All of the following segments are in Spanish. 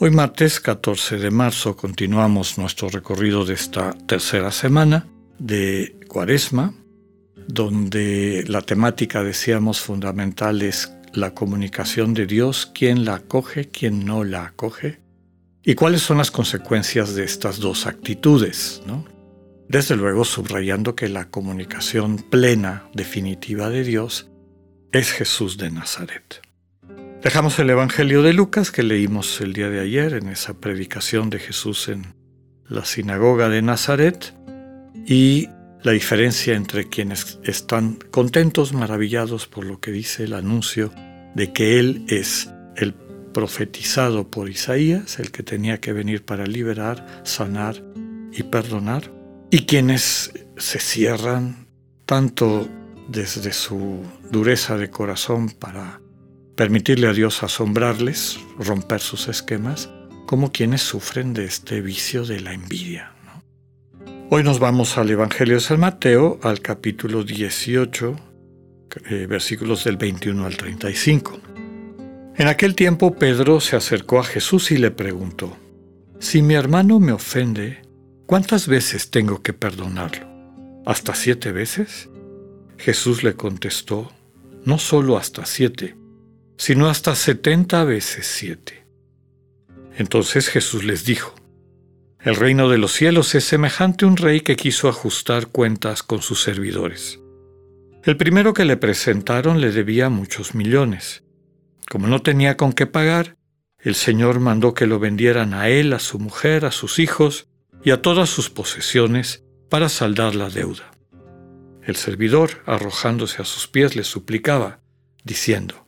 Hoy martes 14 de marzo continuamos nuestro recorrido de esta tercera semana de Cuaresma, donde la temática, decíamos, fundamental es la comunicación de Dios, quién la acoge, quién no la acoge, y cuáles son las consecuencias de estas dos actitudes, ¿no? Desde luego subrayando que la comunicación plena, definitiva de Dios es Jesús de Nazaret. Dejamos el Evangelio de Lucas que leímos el día de ayer en esa predicación de Jesús en la sinagoga de Nazaret y la diferencia entre quienes están contentos, maravillados por lo que dice el anuncio de que Él es el profetizado por Isaías, el que tenía que venir para liberar, sanar y perdonar, y quienes se cierran tanto desde su dureza de corazón para permitirle a Dios asombrarles, romper sus esquemas, como quienes sufren de este vicio de la envidia. Hoy nos vamos al Evangelio de San Mateo, al capítulo 18, eh, versículos del 21 al 35. En aquel tiempo Pedro se acercó a Jesús y le preguntó, Si mi hermano me ofende, ¿cuántas veces tengo que perdonarlo? ¿Hasta siete veces? Jesús le contestó, no solo hasta siete, sino hasta setenta veces siete. Entonces Jesús les dijo, el reino de los cielos es semejante a un rey que quiso ajustar cuentas con sus servidores. El primero que le presentaron le debía muchos millones. Como no tenía con qué pagar, el Señor mandó que lo vendieran a él, a su mujer, a sus hijos y a todas sus posesiones para saldar la deuda. El servidor, arrojándose a sus pies, le suplicaba, diciendo,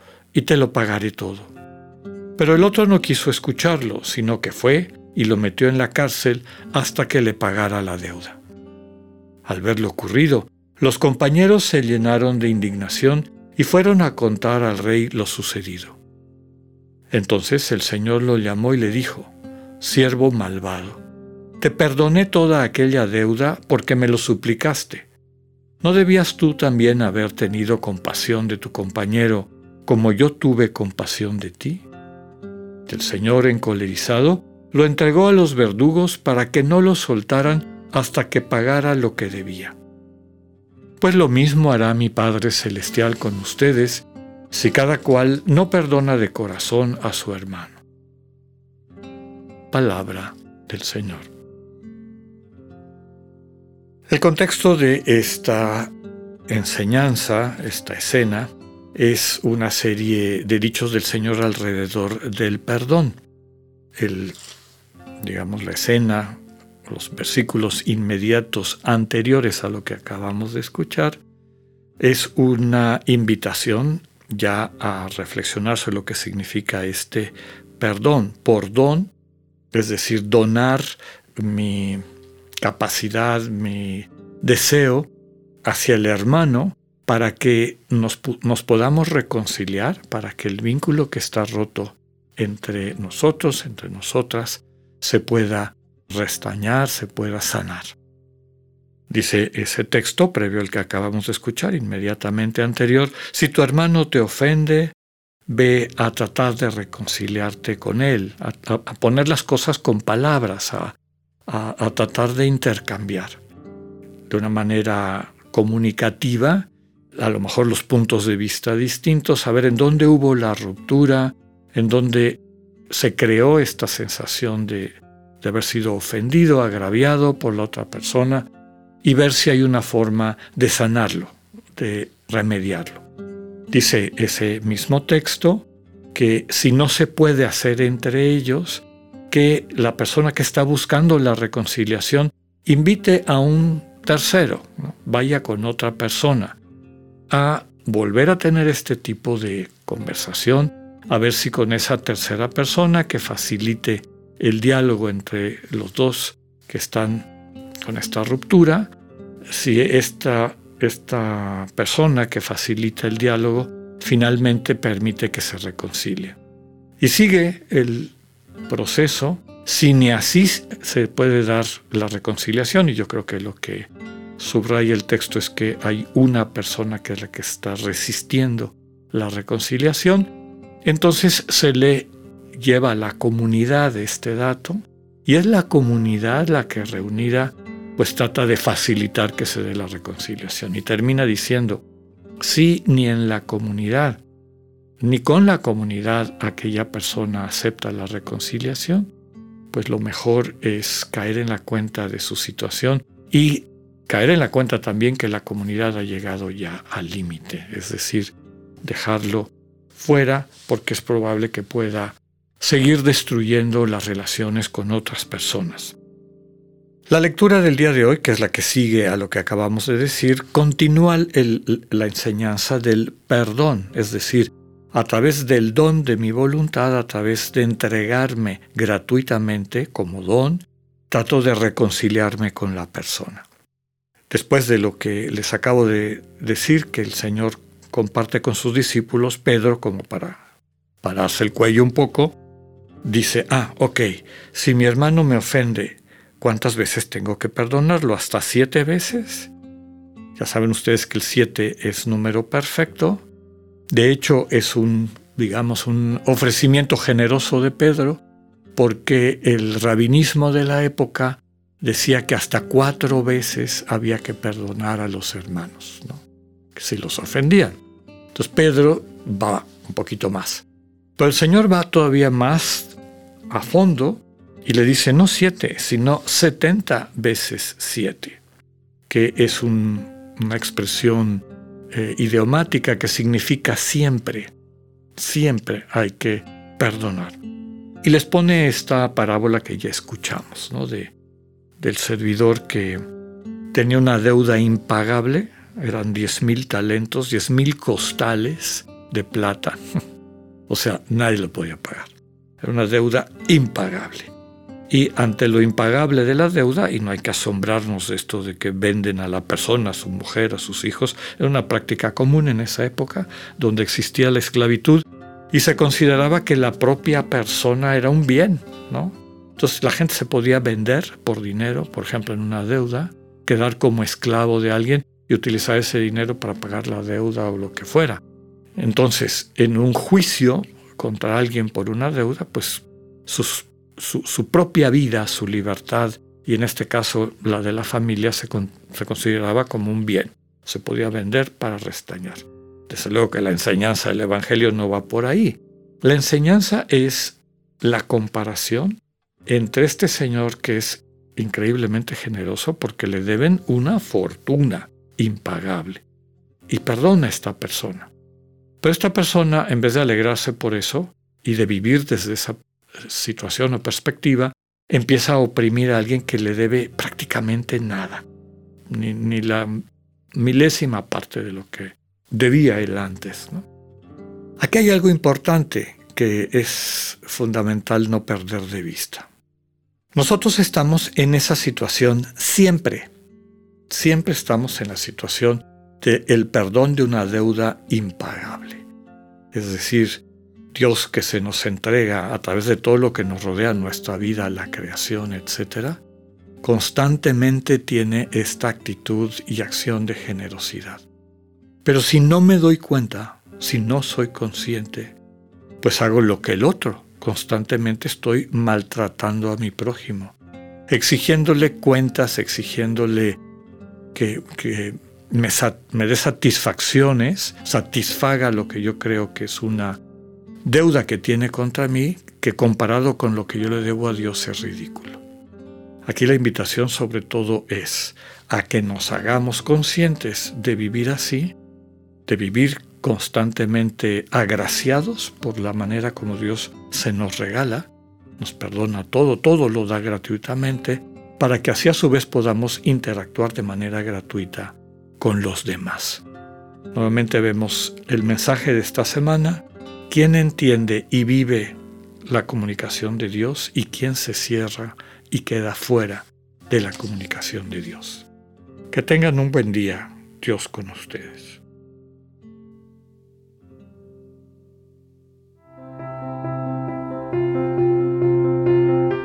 y te lo pagaré todo. Pero el otro no quiso escucharlo, sino que fue y lo metió en la cárcel hasta que le pagara la deuda. Al ver lo ocurrido, los compañeros se llenaron de indignación y fueron a contar al rey lo sucedido. Entonces el Señor lo llamó y le dijo, Siervo malvado, te perdoné toda aquella deuda porque me lo suplicaste ¿No debías tú también haber tenido compasión de tu compañero como yo tuve compasión de ti? El Señor, encolerizado, lo entregó a los verdugos para que no lo soltaran hasta que pagara lo que debía. Pues lo mismo hará mi Padre Celestial con ustedes si cada cual no perdona de corazón a su hermano. Palabra del Señor. El contexto de esta enseñanza, esta escena, es una serie de dichos del Señor alrededor del perdón. El, digamos, la escena, los versículos inmediatos anteriores a lo que acabamos de escuchar, es una invitación ya a reflexionar sobre lo que significa este perdón. Por don, es decir, donar mi capacidad, mi deseo hacia el hermano para que nos, podamos reconciliar, para que el vínculo que está roto entre nosotros, entre nosotras, se pueda restañar, se pueda sanar. Dice ese texto previo al que acabamos de escuchar, inmediatamente anterior, si tu hermano te ofende, ve a tratar de reconciliarte con él, a, a poner las cosas con palabras, a, a, tratar de intercambiar de una manera comunicativa, a lo mejor los puntos de vista distintos, saber en dónde hubo la ruptura, en dónde se creó esta sensación de, de haber sido ofendido, agraviado por la otra persona y ver si hay una forma de sanarlo, de remediarlo. Dice ese mismo texto que si no se puede hacer entre ellos, que la persona que está buscando la reconciliación invite a un tercero, vaya con otra persona, a volver a tener este tipo de conversación, a ver si con esa tercera persona que facilite el diálogo entre los dos que están con esta ruptura, si esta, esta persona que facilita el diálogo finalmente permite que se reconcilie. Y sigue el proceso, si ni así se puede dar la reconciliación, y yo creo que lo que subraya el texto es que hay una persona que es la que está resistiendo la reconciliación, entonces se le lleva a la comunidad este dato y es la comunidad la que reunida pues trata de facilitar que se dé la reconciliación. Y termina diciendo, si ni en la comunidad ni con la comunidad aquella persona acepta la reconciliación, pues lo mejor es caer en la cuenta de su situación y caer en la cuenta también que la comunidad ha llegado ya al límite, es decir, dejarlo fuera porque es probable que pueda seguir destruyendo las relaciones con otras personas. La lectura del día de hoy, que es la que sigue a lo que acabamos de decir, continúa la enseñanza del perdón, es decir, a través del don de mi voluntad, a través de entregarme gratuitamente como don, trato de reconciliarme con la persona. Después de lo que les acabo de decir, que el Señor comparte con sus discípulos, Pedro, como para pararse el cuello un poco, dice, ah, ok, si mi hermano me ofende, ¿cuántas veces tengo que perdonarlo? ¿Hasta siete veces? Ya saben ustedes que el siete es número perfecto. De hecho, es un, digamos, un ofrecimiento generoso de Pedro, porque el rabinismo de la época decía que hasta cuatro veces había que perdonar a los hermanos, ¿no? que si los ofendían. Entonces Pedro va un poquito más. Pero el Señor va todavía más a fondo y le dice no siete, sino setenta veces siete, que es una expresión eh, idiomática que significa siempre, siempre hay que perdonar. Y les pone esta parábola que ya escuchamos, ¿no? De, del servidor que tenía una deuda impagable, eran diez mil talentos, diez mil costales de plata. o sea, nadie lo podía pagar. Era una deuda impagable. Y ante lo impagable de la deuda, y no hay que asombrarnos de esto de que venden a la persona, a su mujer, a sus hijos, era una práctica común en esa época, donde existía la esclavitud y se consideraba que la propia persona era un bien, ¿no? Entonces la gente se podía vender por dinero, por ejemplo, en una deuda, quedar como esclavo de alguien y utilizar ese dinero para pagar la deuda o lo que fuera. Entonces, en un juicio, contra alguien por una deuda, pues su, propia vida, su libertad, y en este caso la de la familia, se, se consideraba como un bien. Se podía vender para restañar. Desde luego que la enseñanza del Evangelio no va por ahí. La enseñanza es la comparación entre este Señor que es increíblemente generoso porque le deben una fortuna impagable y perdona a esta persona. Pero esta persona, en vez de alegrarse por eso y de vivir desde esa situación o perspectiva, empieza a oprimir a alguien que le debe prácticamente nada, ni, la milésima parte de lo que debía él antes. Aquí hay algo importante que es fundamental no perder de vista. Nosotros estamos en esa situación siempre. Siempre estamos en la situación el perdón de una deuda impagable. Es decir, Dios que se nos entrega a través de todo lo que nos rodea nuestra vida, la creación, etc., constantemente tiene esta actitud y acción de generosidad. Pero si no me doy cuenta, si no soy consciente, pues hago lo que el otro. Constantemente estoy maltratando a mi prójimo, exigiéndole cuentas, exigiéndole que, que me, dé satisfacciones, satisfaga lo que yo creo que es una deuda que tiene contra mí, que comparado con lo que yo le debo a Dios es ridículo. Aquí la invitación sobre todo es a que nos hagamos conscientes de vivir así, de vivir constantemente agraciados por la manera como Dios se nos regala, nos perdona todo, todo lo da gratuitamente, para que así a su vez podamos interactuar de manera gratuita con los demás. Nuevamente vemos el mensaje de esta semana, quién entiende y vive la comunicación de Dios y quién se cierra y queda fuera de la comunicación de Dios. Que tengan un buen día, Dios con ustedes.